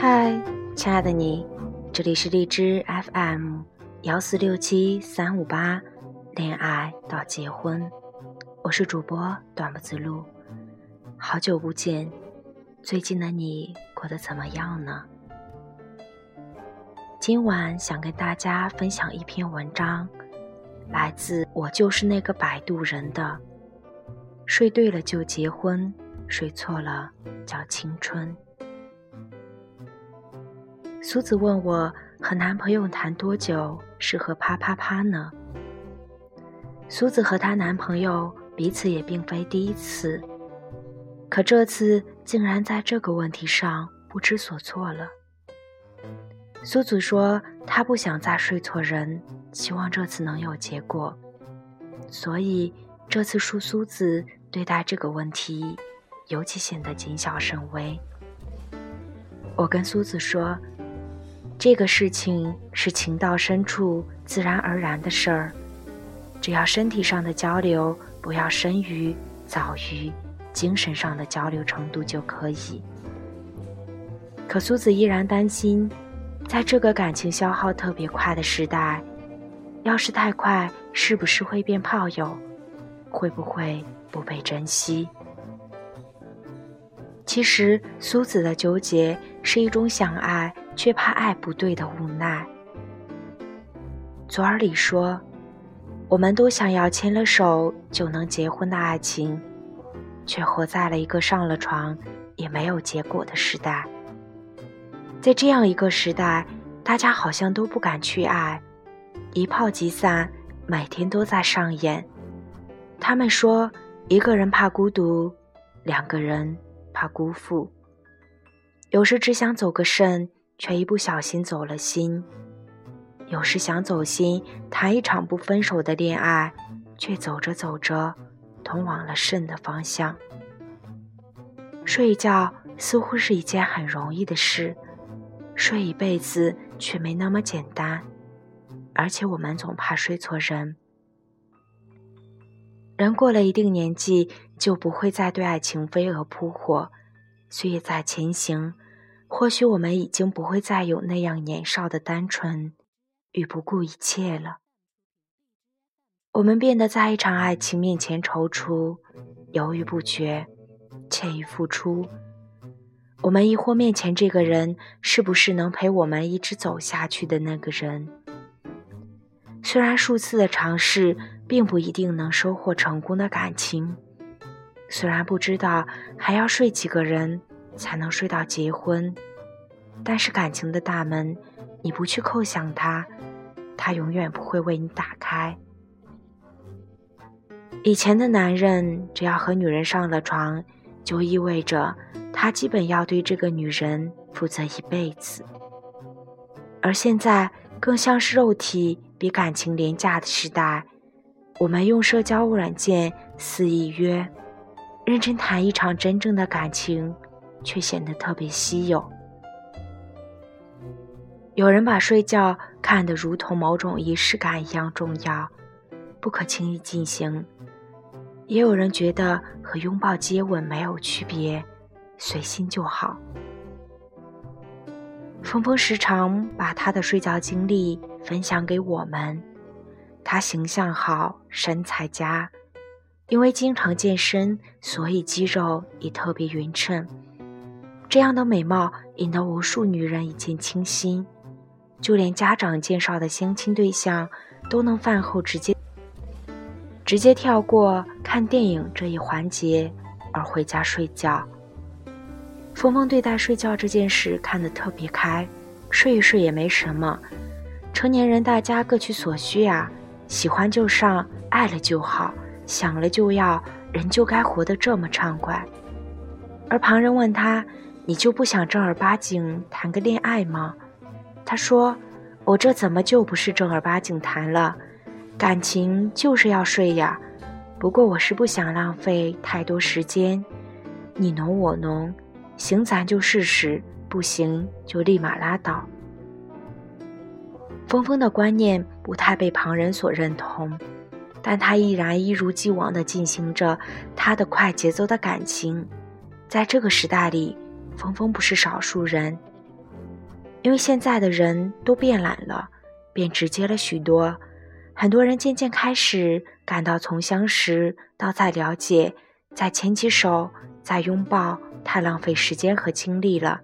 嗨，亲爱的你，这里是荔枝 FM 幺四六七三五八，恋爱到结婚，我是主播短不子路，好久不见，最近的你过得怎么样呢？今晚想跟大家分享一篇文章，来自我就是那个摆渡人的，睡对了就结婚，睡错了叫青春。苏子问我和男朋友谈多久适合啪啪啪呢？苏子和她男朋友彼此也并非第一次，可这次竟然在这个问题上不知所措了。苏子说她不想再睡错人，希望这次能有结果，所以这次恕苏子对待这个问题尤其显得谨小慎微。我跟苏子说。这个事情是情到深处自然而然的事儿，只要身体上的交流不要深于早于精神上的交流程度就可以。可苏子依然担心，在这个感情消耗特别快的时代，要是太快，是不是会变炮友？会不会不被珍惜？其实苏子的纠结是一种想爱。却怕爱不对的无奈。左耳里说：“我们都想要牵了手就能结婚的爱情，却活在了一个上了床也没有结果的时代。在这样一个时代，大家好像都不敢去爱，一炮即散，每天都在上演。他们说，一个人怕孤独，两个人怕辜负，有时只想走个肾。”却一不小心走了心。有时想走心，谈一场不分手的恋爱，却走着走着，通往了肾的方向。睡觉似乎是一件很容易的事，睡一辈子却没那么简单。而且我们总怕睡错人。人过了一定年纪，就不会再对爱情飞蛾扑火，岁月在前行。或许我们已经不会再有那样年少的单纯与不顾一切了。我们变得在一场爱情面前踌躇、犹豫不决，怯于付出。我们疑惑面前这个人是不是能陪我们一直走下去的那个人。虽然数次的尝试并不一定能收获成功的感情，虽然不知道还要睡几个人。才能睡到结婚，但是感情的大门，你不去叩响它，它永远不会为你打开。以前的男人，只要和女人上了床，就意味着他基本要对这个女人负责一辈子。而现在，更像是肉体比感情廉价的时代，我们用社交软件肆意约，认真谈一场真正的感情。却显得特别稀有。有人把睡觉看得如同某种仪式感一样重要，不可轻易进行；也有人觉得和拥抱、接吻没有区别，随心就好。峰峰时常把他的睡觉经历分享给我们。他形象好，身材佳，因为经常健身，所以肌肉也特别匀称。这样的美貌引得无数女人一见倾心，就连家长介绍的相亲对象都能饭后直接直接跳过看电影这一环节而回家睡觉。峰峰对待睡觉这件事看得特别开，睡一睡也没什么，成年人大家各取所需啊，喜欢就上，爱了就好，想了就要，人就该活得这么畅快。而旁人问他。你就不想正儿八经谈个恋爱吗？他说：“我这怎么就不是正儿八经谈了？感情就是要睡呀。不过我是不想浪费太多时间，你侬我侬，行咱就试试，不行就立马拉倒。”峰峰的观念不太被旁人所认同，但他依然一如既往地进行着他的快节奏的感情。在这个时代里，峰峰不是少数人，因为现在的人都变懒了，变直接了许多。很多人渐渐开始感到，从相识到再了解，再牵起手，再拥抱，太浪费时间和精力了。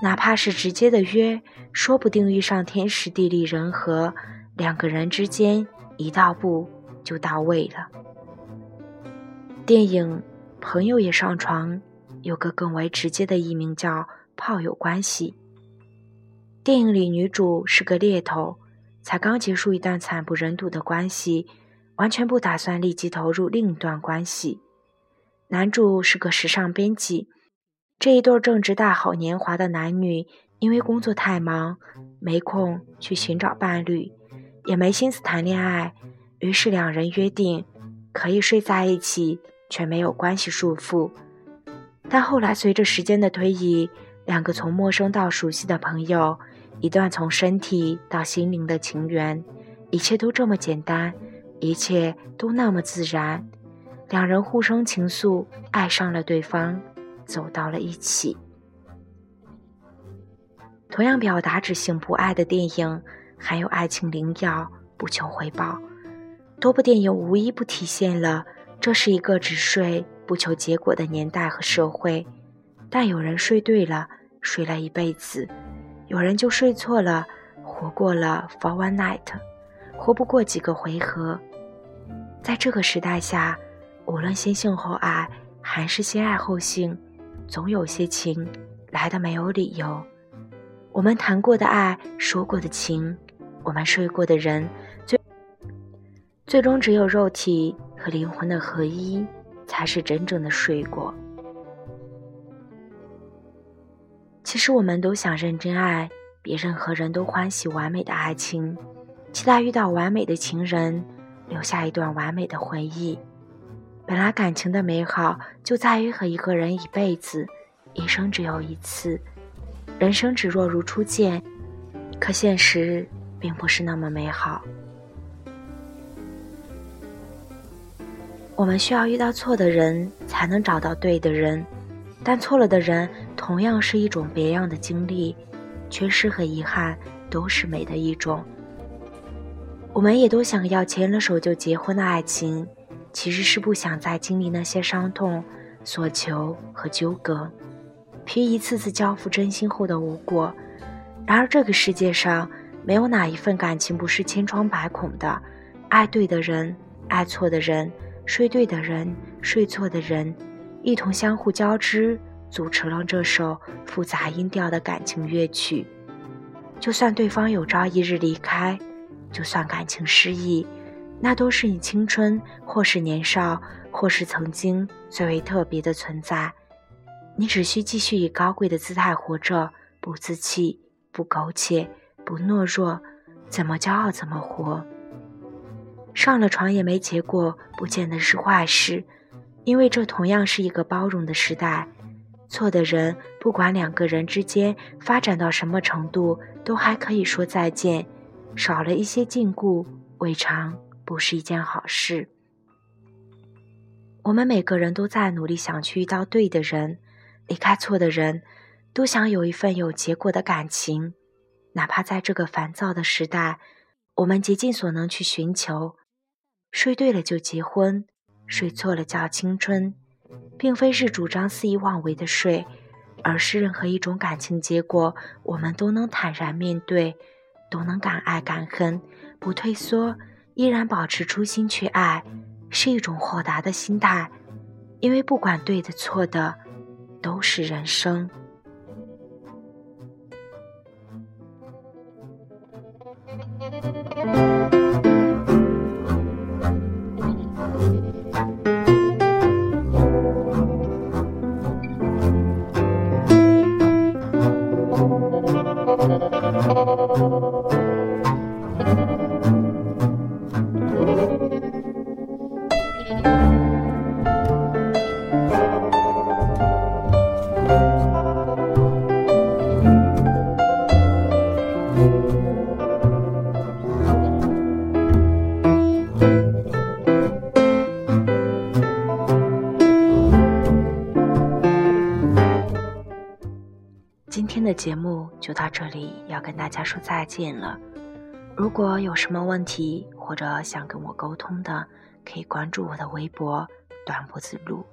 哪怕是直接的约，说不定遇上天时地利人和，两个人之间一道步就到位了。电影《朋友也上床》有个更为直接的译名叫“炮友关系”。电影里女主是个猎头，才刚结束一段惨不忍睹的关系，完全不打算立即投入另一段关系。男主是个时尚编辑。这一对正值大好年华的男女，因为工作太忙，没空去寻找伴侣，也没心思谈恋爱，于是两人约定可以睡在一起，却没有关系束缚。但后来随着时间的推移，两个从陌生到熟悉的朋友，一段从身体到心灵的情缘，一切都这么简单，一切都那么自然，两人互生情愫，爱上了对方。走到了一起。同样表达只性不爱的电影，还有爱情灵药不求回报。多部电影无一不体现了这是一个只睡不求结果的年代和社会。但有人睡对了，睡了一辈子；有人就睡错了，活过了 for one night，活不过几个回合。在这个时代下，无论先性后爱，还是先爱后性。总有些情来的没有理由。我们谈过的爱，说过的情，我们睡过的人，最终只有肉体和灵魂的合一，才是真正的睡过。其实我们都想认真爱，比任何人都欢喜完美的爱情，期待遇到完美的情人，留下一段完美的回忆。本来感情的美好就在于和一个人一辈子，一生只有一次，人生只若如初见。可现实并不是那么美好。我们需要遇到错的人，才能找到对的人，但错了的人同样是一种别样的经历，缺失和遗憾都是美的一种。我们也都想要牵了手就结婚的爱情。其实是不想再经历那些伤痛、所求和纠葛，凭一次次交付真心后的无果。然而这个世界上没有哪一份感情不是千疮百孔的，爱对的人，爱错的人，睡对的人，睡错的人，一同相互交织，组成了这首复杂音调的感情乐曲。就算对方有朝一日离开，就算感情失意。那都是你青春，或是年少，或是曾经最为特别的存在。你只需继续以高贵的姿态活着，不自弃，不苟且，不懦弱，怎么骄傲怎么活。上了床也没结果，不见得是坏事，因为这同样是一个包容的时代。错的人，不管两个人之间发展到什么程度，都还可以说再见，少了一些禁锢，未尝。不是一件好事。我们每个人都在努力想去遇到对的人，离开错的人，都想有一份有结果的感情。哪怕在这个烦躁的时代，我们竭尽所能去寻求。睡对了就结婚，睡错了叫青春，并非是主张肆意妄为的睡，而是任何一种感情结果，我们都能坦然面对，都能敢爱敢恨，不退缩。依然保持初心去爱，是一种豁达的心态，因为不管对的错的，都是人生。节目就到这里，要跟大家说再见了。如果有什么问题或者想跟我沟通的，可以关注我的微博“短脖子鹿”。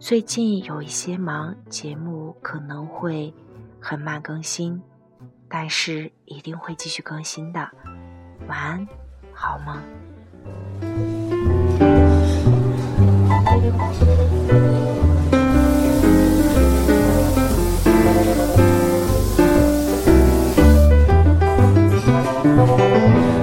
最近有一些忙，节目可能会很慢更新，但是一定会继续更新的。晚安，好梦。Thank you.